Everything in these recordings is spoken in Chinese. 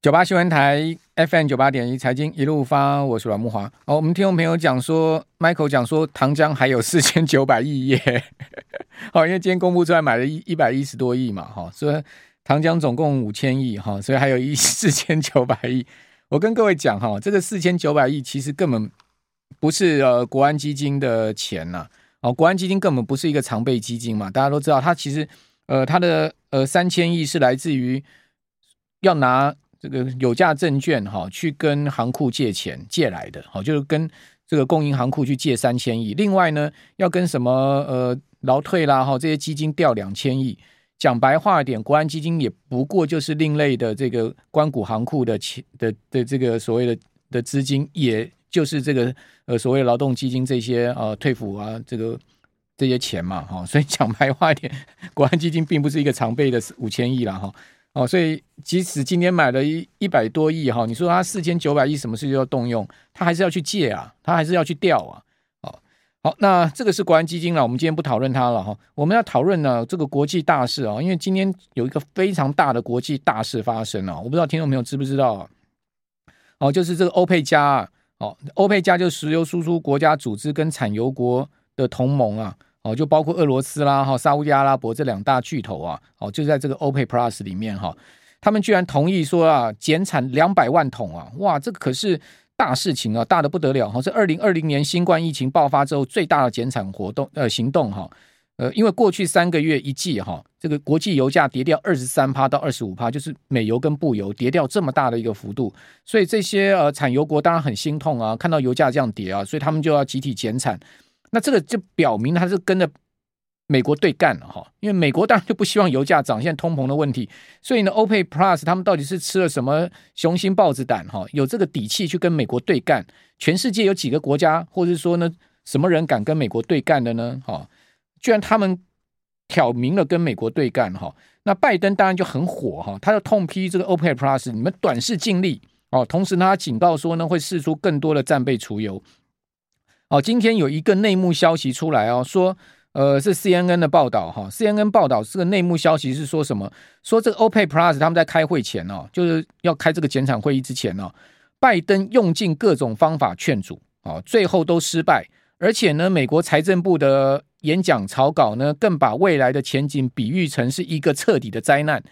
九八新闻台 FM 九八点一财经一路发，我是阮慕华。哦，我们听众朋友讲说，Michael 讲说，糖浆还有四千九百亿耶。好，因为今天公布出来买了一一百一十多亿嘛，哈，所以糖浆总共五千亿，哈，所以还有一四千九百亿。我跟各位讲哈，这个四千九百亿其实根本不是呃国安基金的钱呐，哦，国安基金根本不是一个常备基金嘛，大家都知道，它其实呃它的呃三千亿是来自于要拿。这个有价证券哈，去跟行库借钱借来的，好，就是跟这个工银行库去借三千亿。另外呢，要跟什么呃劳退啦哈这些基金调两千亿。讲白话点，国安基金也不过就是另类的这个关谷行库的钱的的这个所谓的的资金，也就是这个呃所谓劳动基金这些呃退抚啊这个这些钱嘛哈。所以讲白话点，国安基金并不是一个常备的五千亿了哈。哦，哦所以即使今天买了一一百多亿哈，你说他四千九百亿什么事就要动用，他还是要去借啊，他还是要去调啊。哦，好，那这个是国安基金了，我们今天不讨论它了哈。我们要讨论呢这个国际大事啊，因为今天有一个非常大的国际大事发生啊，我不知道听众朋友知不知道啊？哦，就是这个欧佩加啊，哦，欧佩加就石油输出国家组织跟产油国的同盟啊。哦，就包括俄罗斯啦，哈，沙乌地阿拉伯这两大巨头啊，哦，就在这个 OPEC Plus 里面哈，他们居然同意说啊，减产两百万桶啊，哇，这个可是大事情啊，大的不得了哈，是二零二零年新冠疫情爆发之后最大的减产活动呃行动哈，呃，因为过去三个月一季哈，这个国际油价跌掉二十三趴到二十五趴，就是美油跟布油跌掉这么大的一个幅度，所以这些呃产油国当然很心痛啊，看到油价这样跌啊，所以他们就要集体减产。那这个就表明他是跟着美国对干了哈，因为美国当然就不希望油价涨，现在通膨的问题，所以呢，OPEC Plus 他们到底是吃了什么雄心豹子胆哈，有这个底气去跟美国对干？全世界有几个国家，或者说呢，什么人敢跟美国对干的呢？哈，居然他们挑明了跟美国对干哈，那拜登当然就很火哈，他就痛批这个 OPEC Plus 你们短视尽利哦，同时呢，他警告说呢，会释出更多的战备储油。哦，今天有一个内幕消息出来哦，说，呃，是 CNN 的报道哈，CNN 报道这个内幕消息是说什么？说这个 OPEC Plus 他们在开会前哦，就是要开这个减产会议之前哦，拜登用尽各种方法劝阻，哦，最后都失败，而且呢，美国财政部的演讲草稿呢，更把未来的前景比喻成是一个彻底的灾难。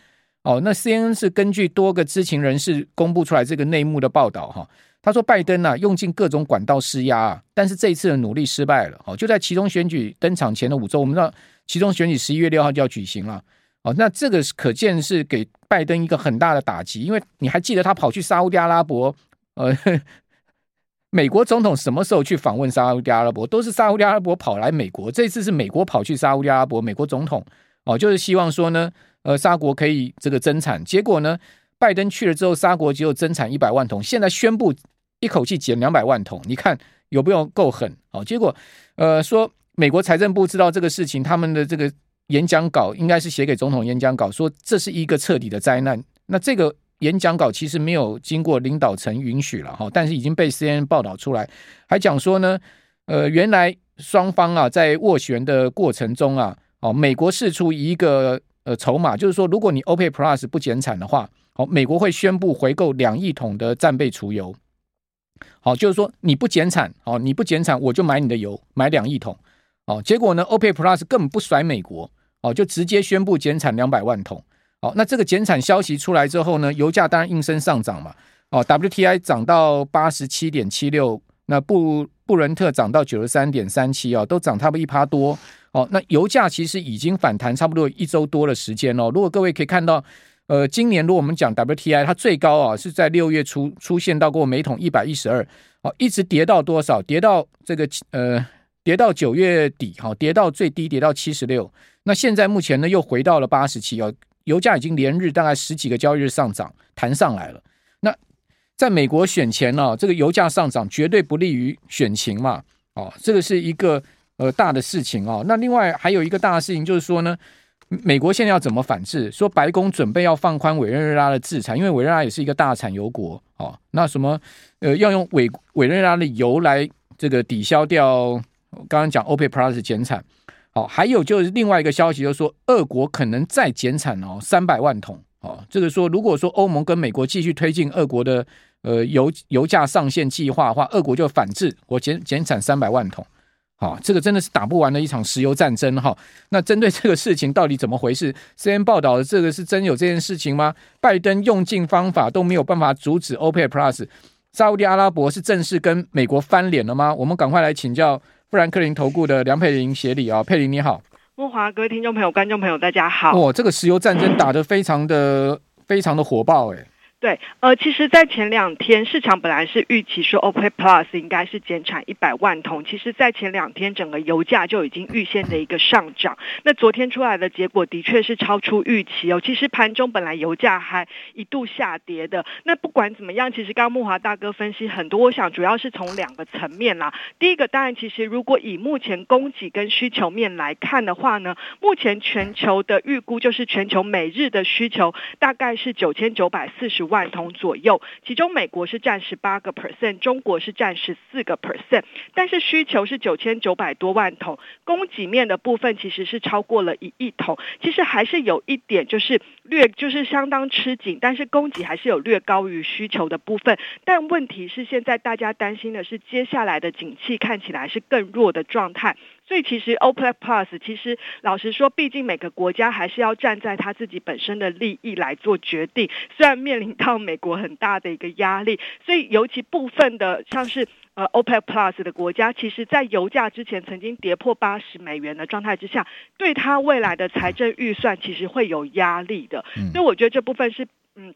哦，那 CNN 是根据多个知情人士公布出来这个内幕的报道哈。他说：“拜登啊，用尽各种管道施压啊，但是这一次的努力失败了。哦，就在其中选举登场前的五周，我们知道其中选举十一月六号就要举行了。哦，那这个可见是给拜登一个很大的打击，因为你还记得他跑去沙乌地阿拉伯，呃，美国总统什么时候去访问沙乌地阿拉伯？都是沙乌地阿拉伯跑来美国，这次是美国跑去沙乌地阿拉伯，美国总统哦，就是希望说呢，呃，沙国可以这个增产。结果呢，拜登去了之后，沙国只有增产一百万桶，现在宣布。”一口气减两百万桶，你看有没有够狠？好，结果呃说美国财政部知道这个事情，他们的这个演讲稿应该是写给总统演讲稿，说这是一个彻底的灾难。那这个演讲稿其实没有经过领导层允许了哈，但是已经被 CNN 报道出来，还讲说呢，呃，原来双方啊在斡旋的过程中啊，哦，美国释出一个呃筹码，就是说如果你 OPEC Plus 不减产的话，好，美国会宣布回购两亿桶的战备储油。好，就是说你不减产，好，你不减产，我就买你的油，买两亿桶，哦，结果呢，OPEC Plus 根本不甩美国，哦，就直接宣布减产两百万桶，好，那这个减产消息出来之后呢，油价当然应声上涨嘛，哦，WTI 涨到八十七点七六，那布布伦特涨到九十三点三七，哦，都涨差不多一趴多，哦，那油价其实已经反弹差不多一周多的时间哦，如果各位可以看到。呃，今年如果我们讲 WTI，它最高啊是在六月初出现到过每桶一百一十二，哦，一直跌到多少？跌到这个呃，跌到九月底，哈，跌到最低跌到七十六。那现在目前呢又回到了八十七，哦，油价已经连日大概十几个交易日上涨，弹上来了。那在美国选前呢，这个油价上涨绝对不利于选情嘛，哦，这个是一个呃大的事情哦。那另外还有一个大的事情就是说呢。美国现在要怎么反制？说白宫准备要放宽委内瑞拉的制裁，因为委内瑞拉也是一个大产油国哦。那什么呃，要用委委内瑞拉的油来这个抵消掉刚刚讲 OPEC Plus 减产。好，还有就是另外一个消息，就是说俄国可能再减产哦，三百万桶哦，这个说如果说欧盟跟美国继续推进俄国的呃油油价上限计划的话，俄国就反制，我减减产三百万桶。好、哦，这个真的是打不完的一场石油战争哈、哦。那针对这个事情到底怎么回事？CNN 报道的这个是真有这件事情吗？拜登用尽方法都没有办法阻止 OPEC Plus，沙乌地阿拉伯是正式跟美国翻脸了吗？我们赶快来请教富兰克林投顾的梁佩玲协理啊，佩玲你好，慕驊各位听众朋友、观众朋友大家好。哦，这个石油战争打得非常的非常的火爆哎。对，呃，其实，在前两天，市场本来是预期说 OPEC Plus 应该是减产一百万桶。其实，在前两天，整个油价就已经预先的一个上涨。那昨天出来的结果的确是超出预期哦。其实盘中本来油价还一度下跌的。那不管怎么样，其实刚刚慕驊大哥分析很多，我想主要是从两个层面啦。第一个，当然，其实如果以目前供给跟需求面来看的话呢，目前全球的预估就是全球每日的需求大概是九千九百四十万桶左右，其中美国是占十八个 percent，中国是占十四个 percent，但是需求是九千九百多万桶，供给面的部分其实是超过了一亿桶，其实还是有一点就是略就是相当吃紧，但是供给还是有略高于需求的部分，但问题是现在大家担心的是接下来的景气看起来是更弱的状态。所以其实 OPEC Plus 其实老实说，毕竟每个国家还是要站在他自己本身的利益来做决定。虽然面临到美国很大的一个压力，所以尤其部分的像是呃 OPEC Plus 的国家，其实在油价之前曾经跌破八十美元的状态之下，对它未来的财政预算其实会有压力的。所以我觉得这部分是嗯。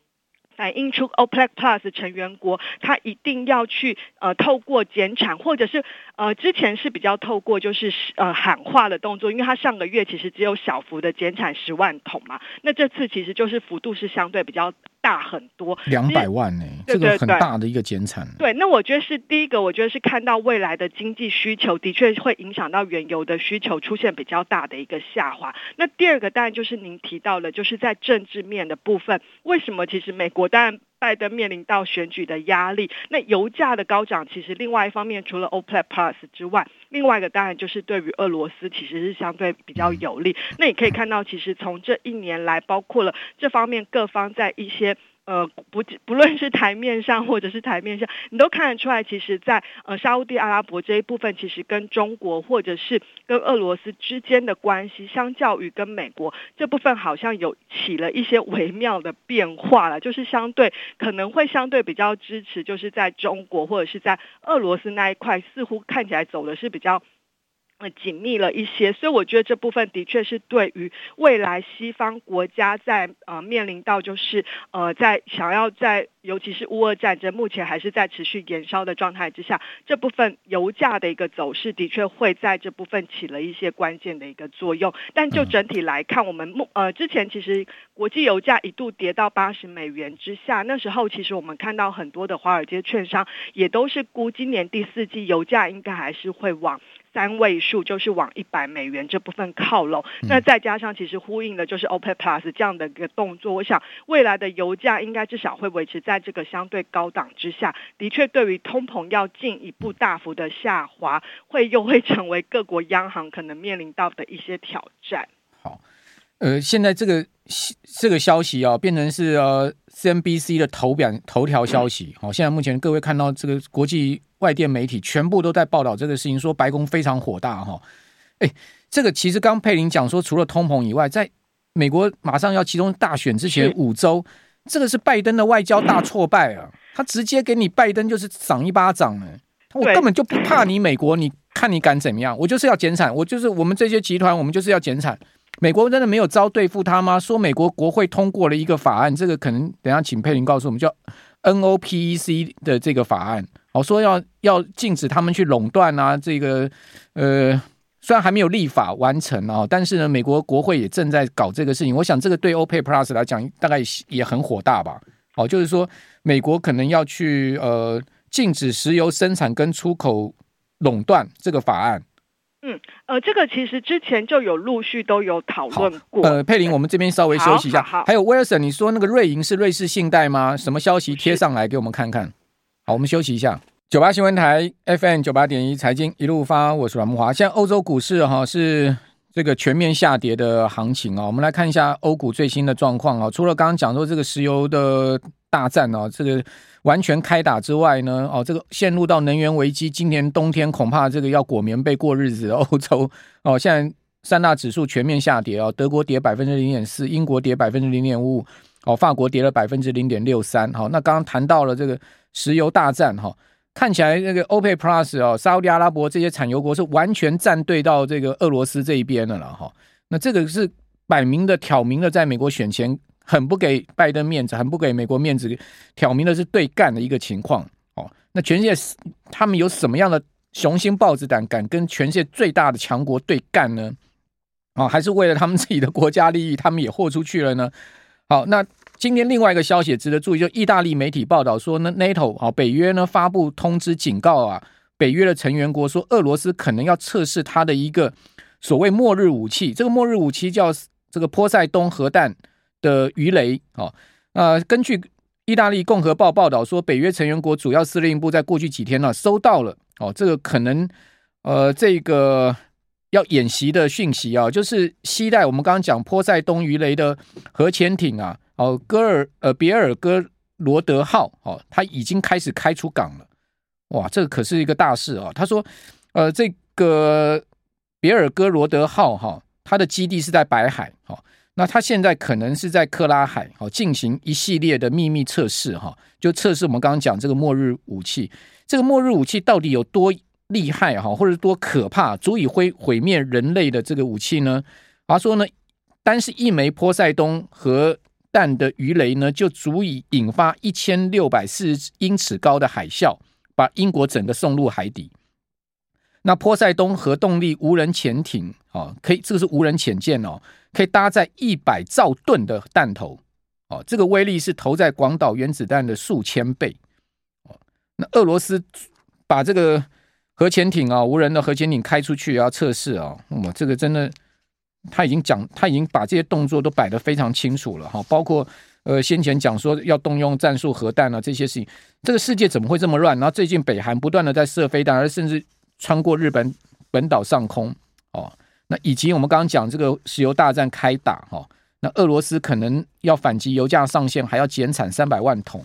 反映出 OPEC Plus 成员国，他一定要去呃透过减产，或者是呃之前是比较透过就是呃喊话的动作，因为他上个月其实只有小幅的减产十万桶嘛，那这次其实就是幅度是相对比较大很多，两百万呢、欸，这个很大的一个减产。对，那我觉得是第一个，我觉得是看到未来的经济需求的确会影响到原油的需求出现比较大的一个下滑。那第二个当然就是您提到了，就是在政治面的部分，为什么其实美国当然。拜登面临到选举的压力，那油价的高涨，其实另外一方面，除了 OPEC Plus 之外，另外一个当然就是对于俄罗斯其实是相对比较有利。那你可以看到，其实从这一年来，包括了这方面各方在一些。呃，不不论是台面上或者是台面上，你都看得出来，其实在，在呃沙乌地阿拉伯这一部分，其实跟中国或者是跟俄罗斯之间的关系，相较于跟美国这部分，好像有起了一些微妙的变化了，就是相对可能会相对比较支持，就是在中国或者是在俄罗斯那一块，似乎看起来走的是比较。呃，紧密了一些，所以我觉得这部分的确是对于未来西方国家在呃面临到就是呃在想要在尤其是乌俄战争目前还是在持续延烧的状态之下，这部分油价的一个走势的确会在这部分起了一些关键的一个作用。但就整体来看，我们目呃之前其实国际油价一度跌到八十美元之下，那时候其实我们看到很多的华尔街券商也都是估今年第四季油价应该还是会往。三位数就是往一百美元这部分靠拢，那再加上其实呼应的就是 OPEC Plus 这样的一个动作，我想未来的油价应该至少会维持在这个相对高档之下。的确，对于通膨要进一步大幅的下滑，会又会成为各国央行可能面临到的一些挑战。好，呃，现在这个这个消息啊，变成是呃 CNBC 的头版头条消息。好，现在目前各位看到这个国际。外电媒体全部都在报道这个事情，说白宫非常火大哈。哎，这个其实刚佩林讲说，除了通膨以外，在美国马上要期中大选之前五周，这个是拜登的外交大挫败啊！他直接给你拜登就是赏一巴掌呢。我根本就不怕你美国，你看你敢怎么样？我就是要减产，我就是我们这些集团，我们就是要减产。美国真的没有招对付他吗？说美国国会通过了一个法案，这个可能等下请佩林告诉我们，叫 NOPEC 的这个法案。好，说要要禁止他们去垄断啊，这个呃，虽然还没有立法完成啊，但是呢，美国国会也正在搞这个事情。我想这个对 OPEC Plus 来讲，大概也很火大吧。哦，就是说美国可能要去呃禁止石油生产跟出口垄断这个法案。嗯，呃，这个其实之前就有陆续都有讨论过。呃，佩林，我们这边稍微休息一下。好，还有威尔森，你说那个瑞银是瑞士信贷吗？什么消息贴上来给我们看看？好，我们休息一下。九八新闻台 FM 九八点一财经一路发，我是阮木华。现在欧洲股市哈是这个全面下跌的行情啊，我们来看一下欧股最新的状况啊。除了刚刚讲说这个石油的大战啊，这个完全开打之外呢，哦，这个陷入到能源危机，今年冬天恐怕这个要裹棉被过日子的。欧洲哦，现在三大指数全面下跌啊，德国跌百分之零点四，英国跌百分之零点五五，哦，法国跌了百分之零点六三。好，那刚刚谈到了这个石油大战哈。看起来那个 OPEC Plus 哦，沙乌地阿拉伯这些产油国是完全站队到这个俄罗斯这一边的了哈。那这个是摆明的挑明了，在美国选前很不给拜登面子，很不给美国面子，挑明的是对干的一个情况哦。那全世界他们有什么样的雄心豹子胆，敢跟全世界最大的强国对干呢？啊，还是为了他们自己的国家利益，他们也豁出去了呢？好，那。今天另外一个消息值得注意，就意大利媒体报道说呢，NATO 啊，北约呢发布通知警告啊，北约的成员国说，俄罗斯可能要测试它的一个所谓末日武器，这个末日武器叫这个波塞冬核弹的鱼雷啊。呃，根据意大利共和报报道说，北约成员国主要司令部在过去几天呢、收到了哦，这个可能呃这个要演习的讯息啊，就是携带我们刚刚讲波塞冬鱼雷的核潜艇啊。哦，戈尔呃，别尔哥罗德号哦，他已经开始开出港了，哇，这个可是一个大事啊！他说，呃，这个别尔哥罗德号哈，它的基地是在白海，哈，那他现在可能是在克拉海，哦，进行一系列的秘密测试，哈，就测试我们刚刚讲这个末日武器，这个末日武器到底有多厉害，哈，或者多可怕，足以毁毁灭人类的这个武器呢？他说呢，单是一枚波塞冬核弹的鱼雷呢，就足以引发一千六百四十英尺高的海啸，把英国整个送入海底。那波塞冬核动力无人潜艇哦，可以，这个是无人潜舰哦，可以搭载一百兆吨的弹头哦，这个威力是投在广岛原子弹的数千倍哦。那俄罗斯把这个核潜艇啊，无人的核潜艇开出去要测试啊，那么这个真的。他已经讲，他已经把这些动作都摆得非常清楚了哈，包括呃先前讲说要动用战术核弹啊这些事情，这个世界怎么会这么乱？然后最近北韩不断的在射飞弹，而甚至穿过日本本岛上空哦，那以及我们刚刚讲这个石油大战开打哈，那俄罗斯可能要反击，油价上限还要减产三百万桶，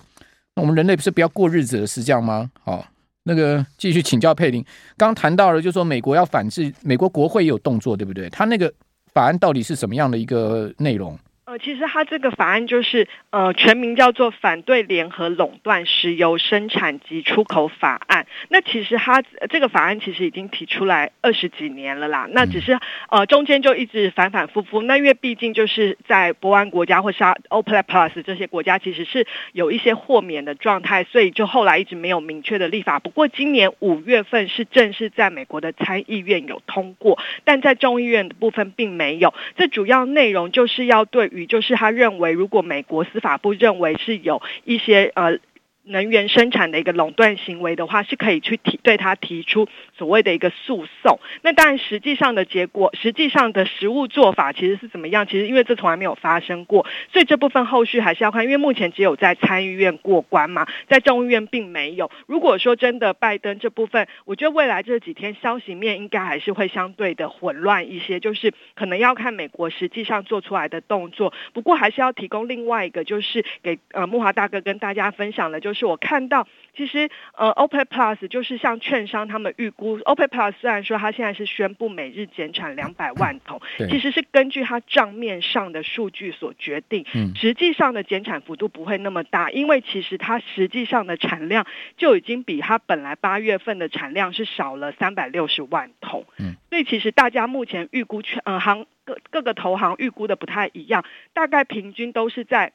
那我们人类不是不要过日子了是这样吗？好，那个继续请教佩林，刚刚谈到了，就是说美国要反制，美国国会也有动作，对不对？他那个。法案到底是什么样的一个内容？呃，其实它这个法案就是呃，全名叫做《反对联合垄断石油生产及出口法案》。那其实它这个法案其实已经提出来二十几年了啦。那只是呃中间就一直反反复复。那因为毕竟就是在波湾国家或是 OPEC Plus 这些国家其实是有一些豁免的状态，所以就后来一直没有明确的立法。不过今年五月份是正式在美国的参议院有通过，但在众议院的部分并没有。这主要内容就是要对。于就是他认为，如果美国司法部认为是有一些呃。能源生产的一个垄断行为的话，是可以去提对他提出所谓的一个诉讼。那当然，实际上的结果，实际上的实务做法其实是怎么样？其实因为这从来没有发生过，所以这部分后续还是要看。因为目前只有在参议院过关嘛，在众议院并没有。如果说真的拜登这部分，我觉得未来这几天消息面应该还是会相对的混乱一些，就是可能要看美国实际上做出来的动作。不过还是要提供另外一个，就是给呃木华大哥跟大家分享的，就。是我看到，其实呃，OPEC Plus 就是像券商他们预估，OPEC Plus 虽然说它现在是宣布每日减产两百万桶，其实是根据它账面上的数据所决定，实际上的减产幅度不会那么大，因为其实它实际上的产量就已经比它本来八月份的产量是少了三百六十万桶，嗯。所以其实大家目前预估券呃行各各个投行预估的不太一样，大概平均都是在。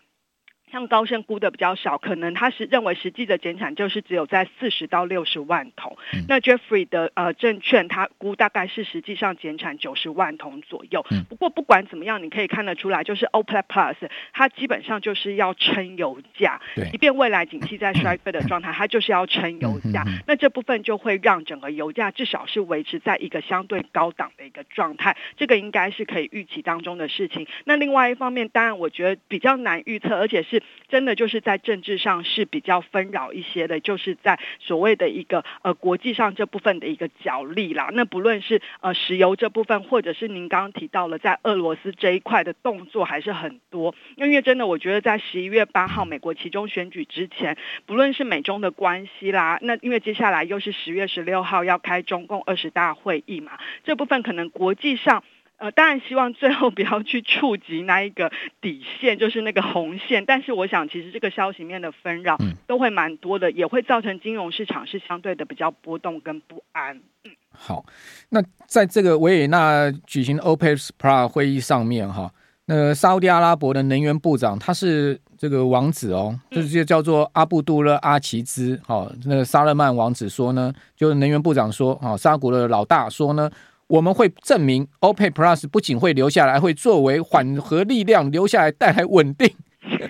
像高盛估的比较少，可能他是认为实际的减产就是只有在四十到六十万桶。嗯、那 Jeffrey 的呃证券他估大概是实际上减产九十万桶左右。嗯、不过不管怎么样，你可以看得出来，就是 OPEC Plus 它基本上就是要撑油价，对即便未来景气在衰退的状态，它就是要撑油价。嗯、那这部分就会让整个油价至少是维持在一个相对高档的一个状态，这个应该是可以预期当中的事情。那另外一方面，当然我觉得比较难预测，而且是。真的就是在政治上是比较纷扰一些的，就是在所谓的一个呃国际上这部分的一个角力啦。那不论是呃石油这部分，或者是您刚刚提到了在俄罗斯这一块的动作还是很多。因为真的，我觉得在十一月八号美国期中选举之前，不论是美中的关系啦，那因为接下来又是十月十六号要开中共二十大会议嘛，这部分可能国际上。呃，当然希望最后不要去触及那一个底线，就是那个红线。但是我想，其实这个消息面的纷扰都会蛮多的，也会造成金融市场是相对的比较波动跟不安。嗯，好，那在这个维也纳举行 OPEC Plus 会议上面，哈，那个沙乌地阿拉伯的能源部长他是这个王子哦，这就叫做阿布杜勒阿齐兹。哈，那个沙勒曼王子说呢，就是能源部长说，哈，沙国的老大说呢。我们会证明，OPEC Plus 不仅会留下来，会作为缓和力量留下来，带来稳定。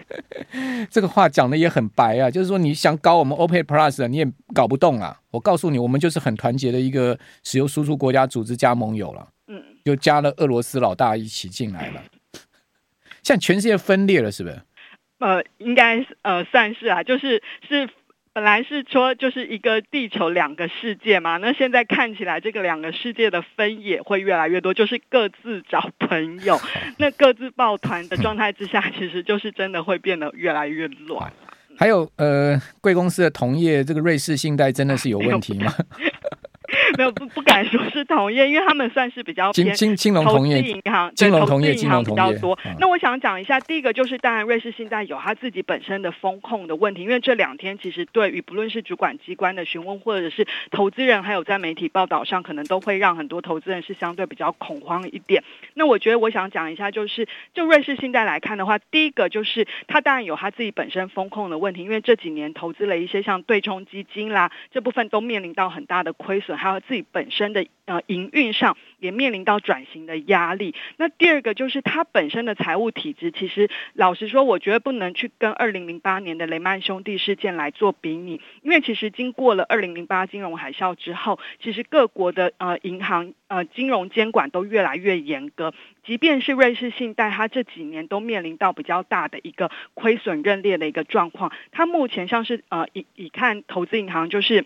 这个话讲的也很白啊，就是说你想搞我们 OPEC Plus，你也搞不动啊。我告诉你，我们就是很团结的一个石油输出国家组织加盟友了。嗯，就加了俄罗斯老大一起进来了。现在全世界分裂了，是不是？呃，应该呃算是啊，就是是。本来是说就是一个地球两个世界嘛，那现在看起来这个两个世界的分野会越来越多，就是各自找朋友，那各自抱团的状态之下，其实就是真的会变得越来越乱。还有呃，贵公司的同业这个瑞士信贷真的是有问题吗？没有不不敢说是同业，因为他们算是比较偏金金融同业银行，金融同业银行比较多。那我想讲一下，第一个就是当然瑞士信贷有他自己本身的风控的问题，因为这两天其实对于不论是主管机关的询问，或者是投资人，还有在媒体报道上，可能都会让很多投资人是相对比较恐慌一点。那我觉得我想讲一下，就是就瑞士信贷来看的话，第一个就是他当然有他自己本身风控的问题，因为这几年投资了一些像对冲基金啦，这部分都面临到很大的亏损，还有。自己本身的呃营运上也面临到转型的压力。那第二个就是它本身的财务体制，其实老实说，我觉得不能去跟二零零八年的雷曼兄弟事件来做比拟，因为其实经过了二零零八金融海啸之后，其实各国的呃银行呃金融监管都越来越严格。即便是瑞士信贷，它这几年都面临到比较大的一个亏损认列的一个状况。它目前像是呃以以看投资银行就是。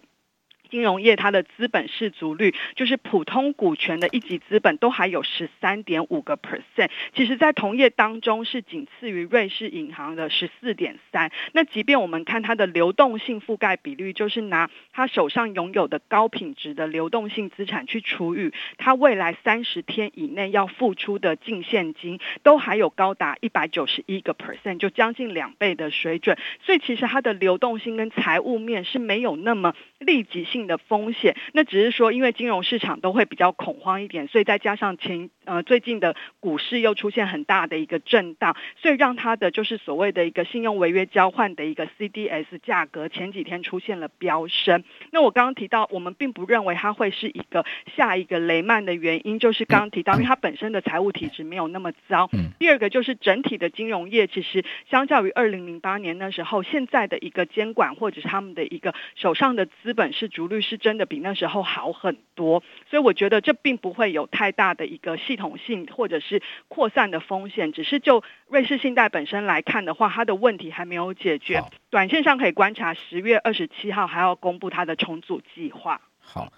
金融业它的资本适足率，就是普通股权的一级资本都还有十三点五个 percent，其实在同业当中是仅次于瑞士银行的十四点三。那即便我们看它的流动性覆盖比率，就是拿他手上拥有的高品质的流动性资产去除以他未来三十天以内要付出的净现金，都还有高达一百九十一个 percent，就将近两倍的水准。所以其实它的流动性跟财务面是没有那么立即性的风险，那只是说，因为金融市场都会比较恐慌一点，所以再加上前呃最近的股市又出现很大的一个震荡，所以让它的就是所谓的一个信用违约交换的一个 CDS 价格前几天出现了飙升。那我刚刚提到，我们并不认为它会是一个下一个雷曼的原因，就是刚刚提到，因为它本身的财务体质没有那么糟。第二个就是整体的金融业其实相较于二零零八年那时候，现在的一个监管或者是他们的一个手上的资本是逐率是真的比那时候好很多，所以我觉得这并不会有太大的一个系统性或者是扩散的风险，只是就瑞士信贷本身来看的话，它的问题还没有解决。短线上可以观察十月二十七号还要公布它的重组计划。好，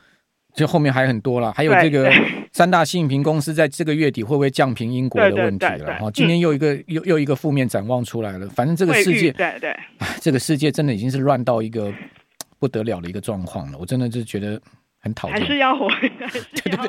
这后面还很多了，还有这个三大信评公司在这个月底会不会降评英国的问题了？哈，今天又一个又又一个负面展望出来了。反正这个世界，对对，这个世界真的已经是乱到一个。不得了的一个状况了，我真的是觉得很讨厌。还是要活，还是要